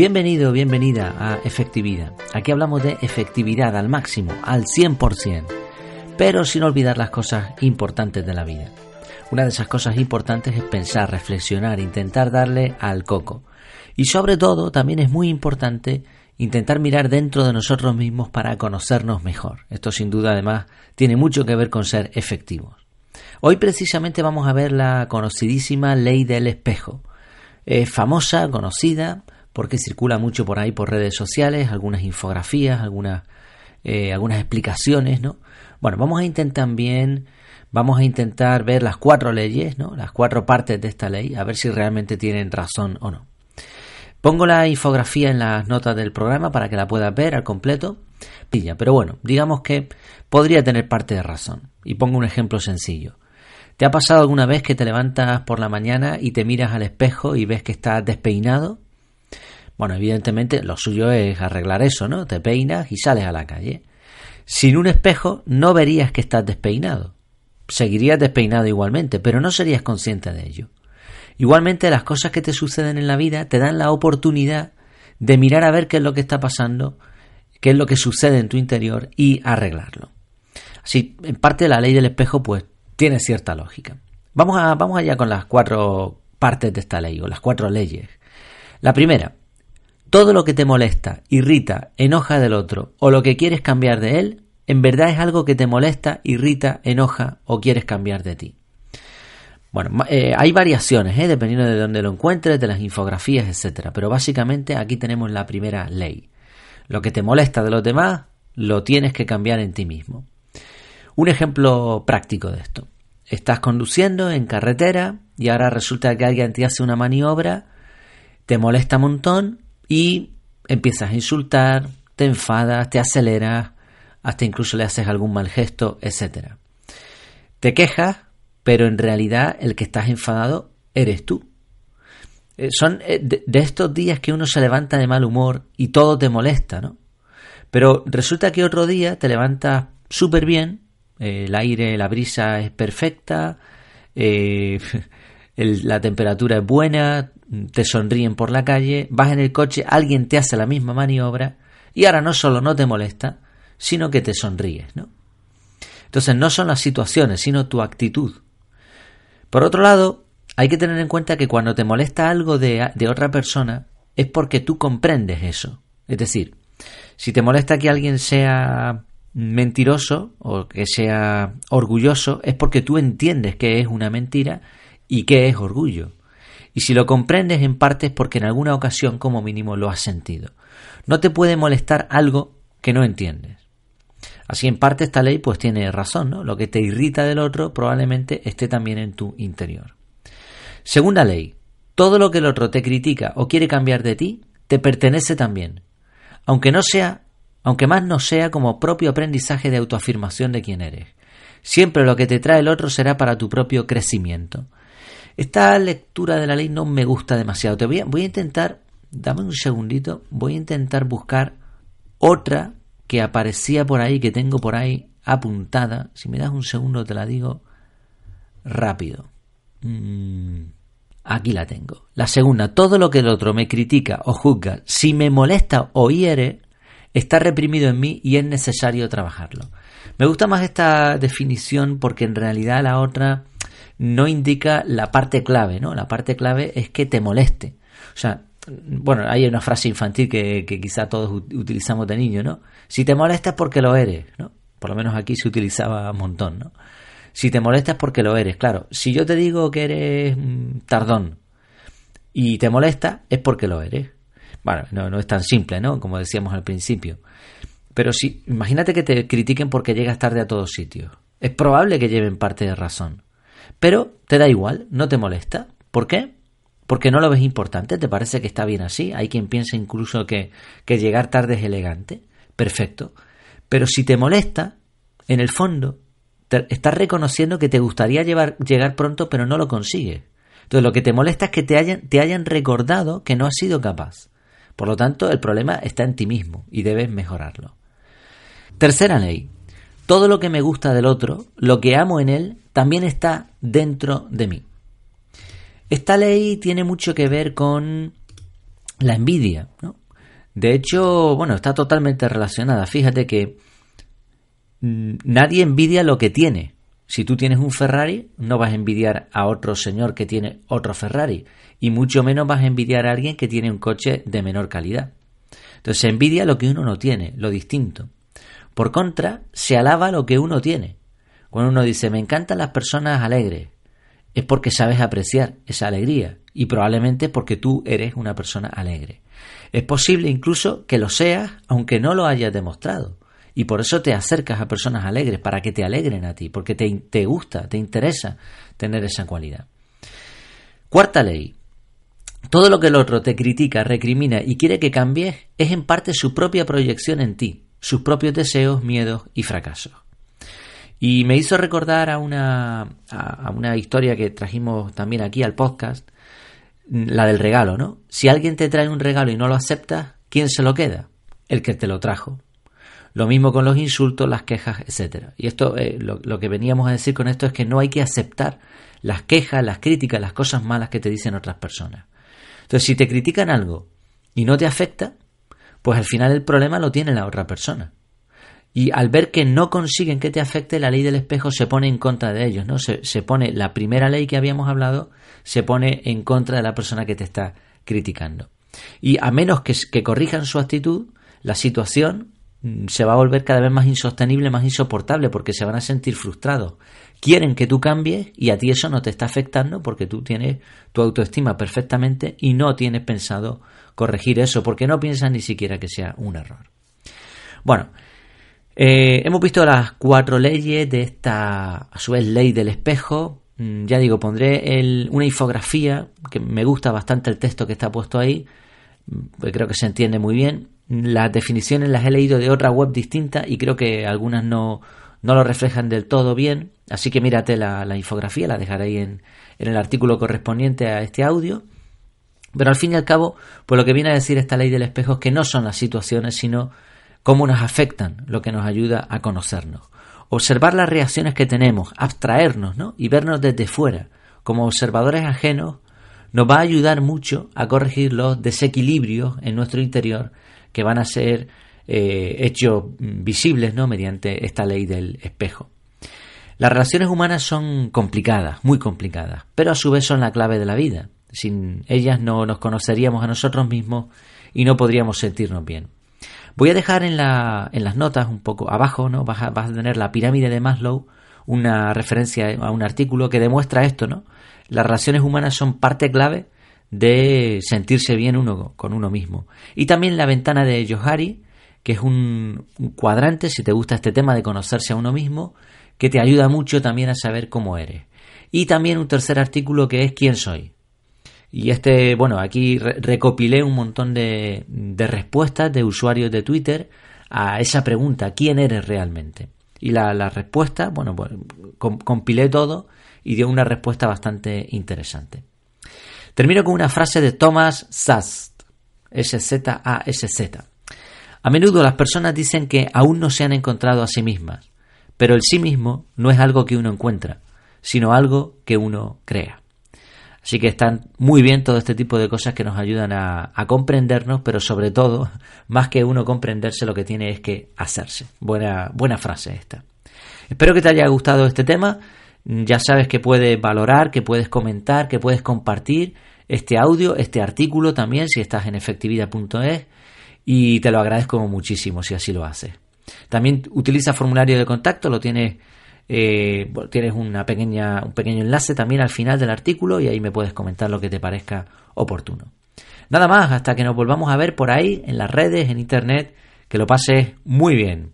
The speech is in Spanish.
Bienvenido, bienvenida a Efectividad. Aquí hablamos de efectividad al máximo, al 100%, pero sin olvidar las cosas importantes de la vida. Una de esas cosas importantes es pensar, reflexionar, intentar darle al coco. Y sobre todo también es muy importante intentar mirar dentro de nosotros mismos para conocernos mejor. Esto sin duda además tiene mucho que ver con ser efectivos. Hoy precisamente vamos a ver la conocidísima ley del espejo. Es famosa, conocida, porque circula mucho por ahí por redes sociales, algunas infografías, algunas, eh, algunas explicaciones, ¿no? Bueno, vamos a intentar también, vamos a intentar ver las cuatro leyes, ¿no? Las cuatro partes de esta ley, a ver si realmente tienen razón o no. Pongo la infografía en las notas del programa para que la puedas ver al completo. Pilla, pero bueno, digamos que podría tener parte de razón. Y pongo un ejemplo sencillo. ¿Te ha pasado alguna vez que te levantas por la mañana y te miras al espejo y ves que estás despeinado? Bueno, evidentemente lo suyo es arreglar eso, ¿no? Te peinas y sales a la calle. Sin un espejo no verías que estás despeinado. Seguirías despeinado igualmente, pero no serías consciente de ello. Igualmente las cosas que te suceden en la vida te dan la oportunidad de mirar a ver qué es lo que está pasando, qué es lo que sucede en tu interior y arreglarlo. Así, en parte la ley del espejo pues tiene cierta lógica. Vamos, a, vamos allá con las cuatro partes de esta ley o las cuatro leyes. La primera, todo lo que te molesta, irrita, enoja del otro o lo que quieres cambiar de él, en verdad es algo que te molesta, irrita, enoja o quieres cambiar de ti. Bueno, eh, hay variaciones, ¿eh? dependiendo de dónde lo encuentres, de las infografías, etc. Pero básicamente aquí tenemos la primera ley. Lo que te molesta de los demás, lo tienes que cambiar en ti mismo. Un ejemplo práctico de esto. Estás conduciendo en carretera y ahora resulta que alguien te hace una maniobra, te molesta un montón y empiezas a insultar, te enfadas, te aceleras, hasta incluso le haces algún mal gesto, etc. Te quejas, pero en realidad el que estás enfadado eres tú. Eh, son eh, de estos días que uno se levanta de mal humor y todo te molesta, ¿no? Pero resulta que otro día te levantas súper bien, el aire, la brisa es perfecta, eh, la temperatura es buena, te sonríen por la calle, vas en el coche, alguien te hace la misma maniobra y ahora no solo no te molesta, sino que te sonríes, ¿no? Entonces no son las situaciones, sino tu actitud. Por otro lado, hay que tener en cuenta que cuando te molesta algo de, de otra persona es porque tú comprendes eso. Es decir, si te molesta que alguien sea mentiroso o que sea orgulloso, es porque tú entiendes que es una mentira y que es orgullo. Y si lo comprendes en parte es porque en alguna ocasión como mínimo lo has sentido. No te puede molestar algo que no entiendes. Así en parte esta ley pues tiene razón, ¿no? Lo que te irrita del otro probablemente esté también en tu interior. Segunda ley. Todo lo que el otro te critica o quiere cambiar de ti, te pertenece también. Aunque no sea, aunque más no sea como propio aprendizaje de autoafirmación de quién eres. Siempre lo que te trae el otro será para tu propio crecimiento. Esta lectura de la ley no me gusta demasiado. Te voy a, intentar, dame un segundito, voy a intentar buscar otra que aparecía por ahí, que tengo por ahí apuntada. Si me das un segundo te la digo rápido. Mm, aquí la tengo. La segunda, todo lo que el otro me critica o juzga, si me molesta o hiere, está reprimido en mí y es necesario trabajarlo. Me gusta más esta definición porque en realidad la otra no indica la parte clave, ¿no? La parte clave es que te moleste. O sea, bueno, hay una frase infantil que, quizá todos utilizamos de niño, ¿no? Si te molesta es porque lo eres, ¿no? Por lo menos aquí se utilizaba un montón, ¿no? Si te molesta es porque lo eres, claro. Si yo te digo que eres mm, tardón y te molesta es porque lo eres. Bueno, no, no es tan simple, ¿no? Como decíamos al principio. Pero si, imagínate que te critiquen porque llegas tarde a todos sitios. Es probable que lleven parte de razón. Pero te da igual, no te molesta. ¿Por qué? Porque no lo ves importante, te parece que está bien así. Hay quien piensa incluso que, que llegar tarde es elegante. Perfecto. Pero si te molesta, en el fondo, estás reconociendo que te gustaría llevar, llegar pronto, pero no lo consigues. Entonces lo que te molesta es que te hayan, te hayan recordado que no has sido capaz. Por lo tanto, el problema está en ti mismo y debes mejorarlo. Tercera ley. Todo lo que me gusta del otro, lo que amo en él, también está dentro de mí. Esta ley tiene mucho que ver con la envidia. ¿no? De hecho, bueno, está totalmente relacionada. Fíjate que mm, nadie envidia lo que tiene. Si tú tienes un Ferrari, no vas a envidiar a otro señor que tiene otro Ferrari. Y mucho menos vas a envidiar a alguien que tiene un coche de menor calidad. Entonces se envidia lo que uno no tiene, lo distinto. Por contra, se alaba lo que uno tiene. Cuando uno dice, me encantan las personas alegres, es porque sabes apreciar esa alegría y probablemente porque tú eres una persona alegre. Es posible incluso que lo seas aunque no lo hayas demostrado. Y por eso te acercas a personas alegres, para que te alegren a ti, porque te, te gusta, te interesa tener esa cualidad. Cuarta ley. Todo lo que el otro te critica, recrimina y quiere que cambies es en parte su propia proyección en ti, sus propios deseos, miedos y fracasos. Y me hizo recordar a una, a una historia que trajimos también aquí al podcast, la del regalo, ¿no? Si alguien te trae un regalo y no lo aceptas, ¿quién se lo queda? El que te lo trajo. Lo mismo con los insultos, las quejas, etcétera. Y esto, eh, lo, lo, que veníamos a decir con esto es que no hay que aceptar las quejas, las críticas, las cosas malas que te dicen otras personas. Entonces, si te critican algo y no te afecta, pues al final el problema lo tiene la otra persona. Y al ver que no consiguen que te afecte, la ley del espejo se pone en contra de ellos, ¿no? Se, se, pone la primera ley que habíamos hablado, se pone en contra de la persona que te está criticando. Y a menos que, que corrijan su actitud, la situación mm, se va a volver cada vez más insostenible, más insoportable, porque se van a sentir frustrados. Quieren que tú cambies y a ti eso no te está afectando porque tú tienes tu autoestima perfectamente y no tienes pensado corregir eso, porque no piensas ni siquiera que sea un error. Bueno, eh, hemos visto las cuatro leyes de esta, a su vez, ley del espejo. Mm, ya digo, pondré una infografía, que me gusta bastante el texto que está puesto ahí, pues creo que se entiende muy bien. Las definiciones las he leído de otra web distinta y creo que algunas no, no lo reflejan del todo bien. Así que mírate la, la infografía, la dejaré ahí en, en el artículo correspondiente a este audio. Pero al fin y al cabo, pues lo que viene a decir esta ley del espejo es que no son las situaciones, sino cómo nos afectan, lo que nos ayuda a conocernos. Observar las reacciones que tenemos, abstraernos ¿no? y vernos desde fuera, como observadores ajenos, nos va a ayudar mucho a corregir los desequilibrios en nuestro interior que van a ser eh, hechos visibles ¿no? mediante esta ley del espejo. Las relaciones humanas son complicadas, muy complicadas, pero a su vez son la clave de la vida. Sin ellas no nos conoceríamos a nosotros mismos y no podríamos sentirnos bien. Voy a dejar en, la, en las notas un poco abajo, ¿no? Vas a, tener la pirámide de Maslow, una referencia a un artículo que demuestra esto, ¿no? Las relaciones humanas son parte clave de sentirse bien uno con uno mismo. Y también la ventana de Johari, que es un, cuadrante, si te gusta este tema de conocerse a uno mismo, que te ayuda mucho también a saber cómo eres. Y también un tercer artículo que es quién soy. Y este, bueno, aquí recopilé un montón de, respuestas de usuarios de Twitter a esa pregunta, ¿quién eres realmente? Y la, la respuesta, bueno, pues, compilé todo y dio una respuesta bastante interesante. Termino con una frase de Thomas Sast, S-Z-A-S-Z. A menudo las personas dicen que aún no se han encontrado a sí mismas, pero el sí mismo no es algo que uno encuentra, sino algo que uno crea. Así que están muy bien todo este tipo de cosas que nos ayudan a, comprendernos, pero sobre todo, más que uno comprenderse, lo que tiene es que hacerse. Buena, buena frase esta. Espero que te haya gustado este tema. Ya sabes que puedes valorar, que puedes comentar, que puedes compartir este audio, este artículo también, si estás en efectividad.es, y te lo agradezco muchísimo si así lo haces. También utiliza formulario de contacto, lo tienes eh, tienes una pequeña, un pequeño enlace también al final del artículo y ahí me puedes comentar lo que te parezca oportuno. Nada más, hasta que nos volvamos a ver por ahí, en las redes, en internet, que lo pases muy bien.